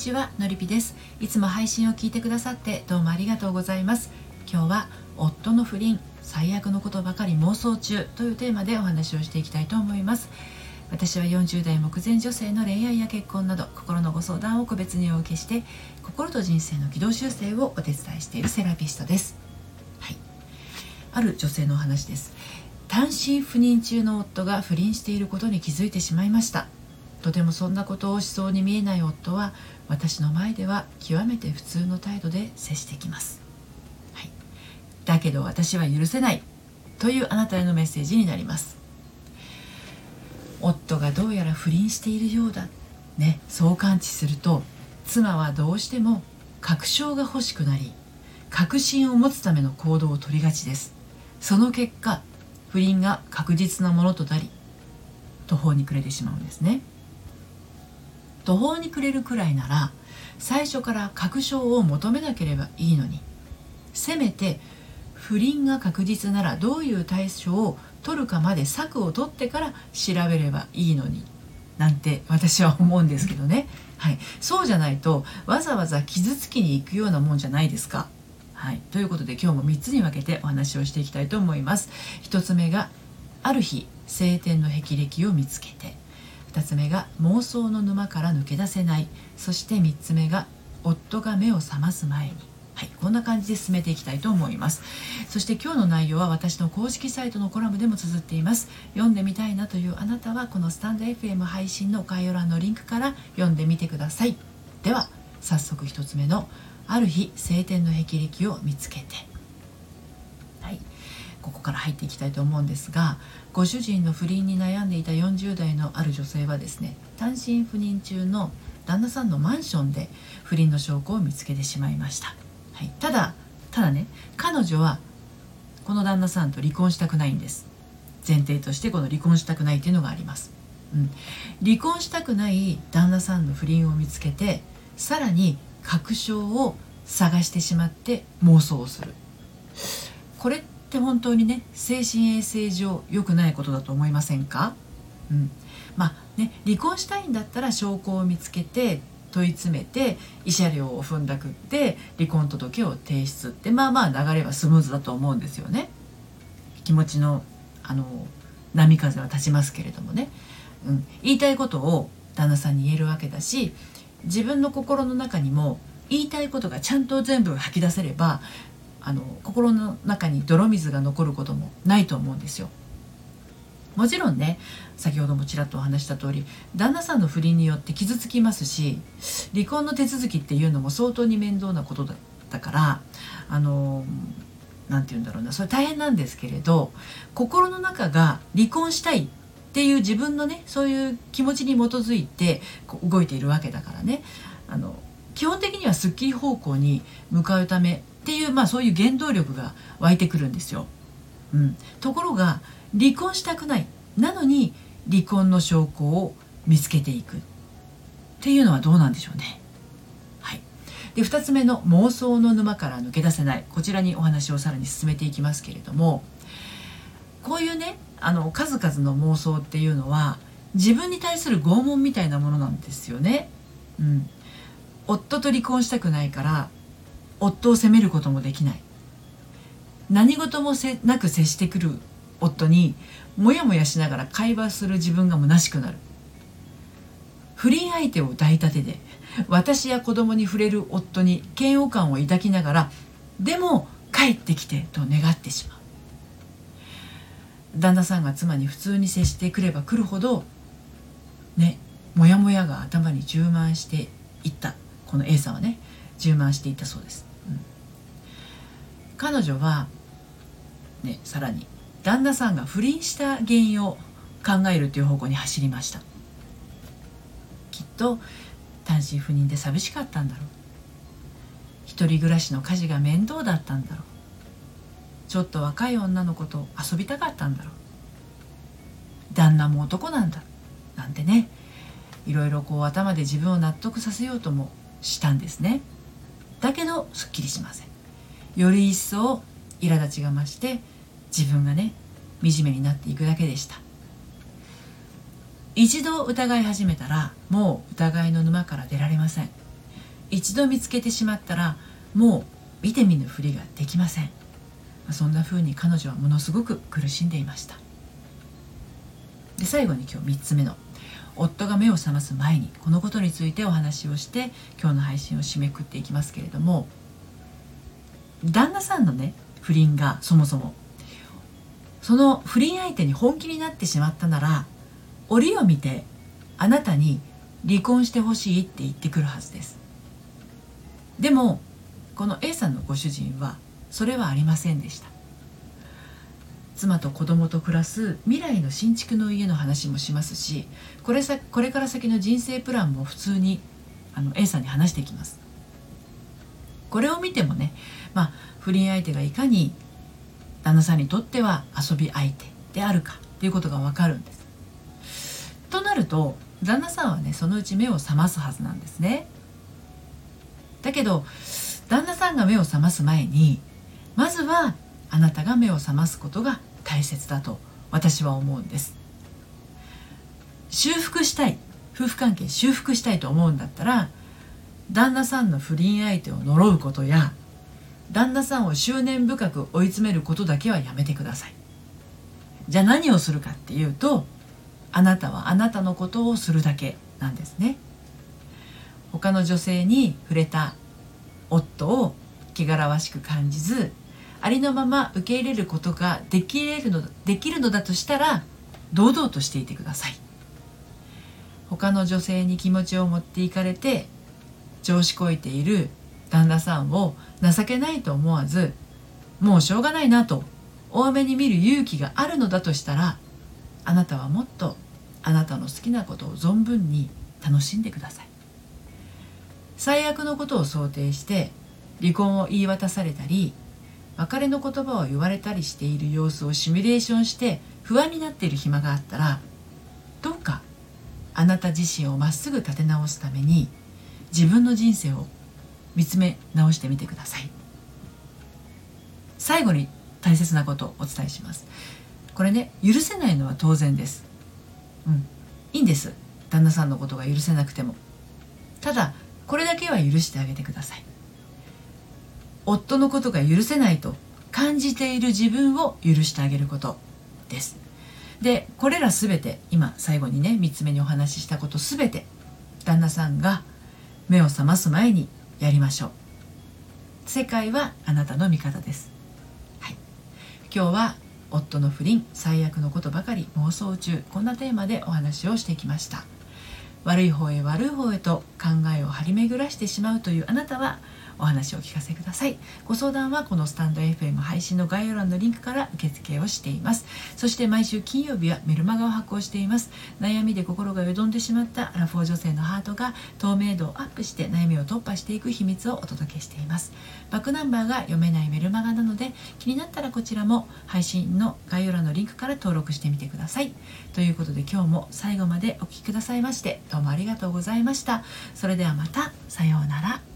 ちはのりぴです。いつも配信を聞いてくださってどうもありがとうございます。今日は夫の不倫最悪のことばかり妄想中というテーマでお話をしていきたいと思います。私は40代目前女性の恋愛や結婚など心のご相談を個別にお受けして心と人生の軌道修正をお手伝いしているセラピストです。はい。ある女性のお話です。単身赴任中の夫が不倫していることに気づいてしまいました。とてもそんなことをしそうに見えない夫は私の前では極めて普通の態度で接してきます、はい、だけど私は許せない。というあなたへのメッセージになります。夫がどうやら不倫しているようだ。ね。そう感知すると妻はどうしても確証が欲しくなり確信を持つための行動を取りがちです。その結果不倫が確実なものとなり途方に暮れてしまうんですね。途方に暮れるくらいなら最初から確証を求めなければいいのに。せめて不倫が確実ならどういう対処を取るかまで策を取ってから調べればいいのに。なんて私は思うんですけどね、はい、そうじゃないとわざわざ傷つきに行くようなもんじゃないですか。はい、ということで今日も3つに分けてお話をしていきたいと思います。1つ目がある日晴天の霹靂を見つけて。2つ目が妄想の沼から抜け出せない。そして3つ目が夫が目を覚ます前に。はい、こんな感じで進めていきたいと思います。そして今日の内容は私の公式サイトのコラムでも綴っています。読んでみたいなというあなたはこのスタンド FM 配信の概要欄のリンクから読んでみてください。では早速1つ目のある日晴天の霹靂を見つけて。ここから入っていきたいと思うんですがご主人の不倫に悩んでいた40代のある女性はですね単身赴任中の旦那さんのマンションで不倫の証拠を見つけてしまいました。はい、ただただね彼女はこの旦那さんと離婚したくないんです。前提としてこの離婚したくないっていうのがあります、うん、離婚したくない旦那さんの不倫を見つけてさらに確証を探してしまって妄想をする。これってって本当にね精神衛生上良くないことだと思いませんか、うん、まあね離婚したいんだったら証拠を見つけて問い詰めて慰謝料を踏んだくって離婚届を提出ってまあまあ流れはスムーズだと思うんですよね。気持ちのあの波風は立ちますけれどもね、うん、言いたいことを旦那さんに言えるわけだし自分の心の中にも言いたいことがちゃんと全部吐き出せればあの心の中に泥水が残ることもないと思うんですよ。もちろんね先ほどもちらっとお話した通り旦那さんの不倫によって傷つきますし離婚の手続きっていうのも相当に面倒なことだったからあの何て言うんだろうなそれ大変なんですけれど心の中が離婚したいっていう自分のねそういう気持ちに基づいて動いているわけだからねあの基本的にはすっきり方向に向かうためっていう、まあ、そういう原動力が湧いてくるんですよ。うん、ところが離婚したくない。なのに離婚の証拠を見つけていく。っていうのはどうなんでしょうね。はい、で2つ目の妄想の沼から抜け出せない。こちらにお話をさらに進めていきますけれども。こういうねあの数々の妄想っていうのは自分に対する拷問みたいなものなんですよね。うん、夫と離婚したくないから夫を責めることもできない。何事もせなく接してくる夫にモヤモヤしながら会話する自分が虚しくなる。不倫相手を抱いたてで私や子供に触れる夫に嫌悪感を抱きながらでも帰ってきてと願ってしまう。旦那さんが妻に普通に接してくれば来るほどねモヤモヤが頭に充満していった。この A さんはね充満していったそうです、彼女はねさらに旦那さんが不倫した原因を考えるという方向に走りました。きっと単身赴任で寂しかったんだろう。一人暮らしの家事が面倒だったんだろう。ちょっと若い女の子と遊びたかったんだろう。旦那も男なんだ。なんてねいろいろこう頭で自分を納得させようともしたんですね。だけどすっきりしません。より一層苛立ちが増して自分がね惨めになっていくだけでした。一度疑い始めたらもう疑いの沼から出られません。一度見つけてしまったらもう見て見ぬふりができません。そんな風に彼女はものすごく苦しんでいました。で最後に今日3つ目の夫が目を覚ます前にこのことについてお話をして今日の配信を締めくっていきますけれども旦那さんのね不倫がそもそも。その不倫相手に本気になってしまったなら折を見てあなたに離婚してほしいって言ってくるはずです。でもこの A さんのご主人はそれはありませんでした。妻と子供と暮らす未来の新築の家の話もしますしこれさこれから先の人生プランも普通にあの A さんに話していきます。これを見てもね、まあ、不倫相手がいかに旦那さんにとっては遊び相手であるかということがわかるんです。となると旦那さんはねそのうち目を覚ますはずなんですね。だけど旦那さんが目を覚ます前にまずはあなたが目を覚ますことが大切だと私は思うんです。修復したい。夫婦関係修復したいと思うんだったら旦那さんの不倫相手を呪うことや旦那さんを執念深く追い詰めることだけはやめてください。じゃあ何をするかっていうとあなたはあなたのことをするだけなんですね。他の女性に触れた夫を汚らわしく感じずありのまま受け入れることができるのできるのだとしたら堂々としていてください。他の女性に気持ちを持っていかれて調子こいている旦那さんを情けないと思わずもうしょうがないなと多めに見る勇気があるのだとしたらあなたはもっとあなたの好きなことを存分に楽しんでください。最悪のことを想定して離婚を言い渡されたり別れの言葉を言われたりしている様子をシミュレーションして不安になっている暇があったらどうかあなた自身をまっすぐ立て直すために自分の人生を見つめ直してみてください。最後に大切なことをお伝えします。これね許せないのは当然です。うん。いいんです。旦那さんのことが許せなくても。ただこれだけは許してあげてください。夫のことが許せないと感じている自分を許してあげることです。でこれら全て今最後にね3つ目にお話ししたこと全て旦那さんが目を覚ます前にやりましょう。世界はあなたの味方です、はい、今日は夫の不倫最悪のことばかり妄想中こんなテーマでお話をしてきました。悪い方へ悪い方へと考えを張り巡らしてしまうというあなたはお話をお聞かせください。ご相談はこのスタンド FM 配信の概要欄のリンクから受付をしています。そして毎週金曜日はメルマガを発行しています。悩みで心がよどんでしまったアラフォー女性のハートが透明度をアップして悩みを突破していく秘密をお届けしています。バックナンバーが読めないメルマガなので気になったらこちらも配信の概要欄のリンクから登録してみてください。ということで今日も最後までお聴きくださいましてどうもありがとうございました。それではまた。さようなら。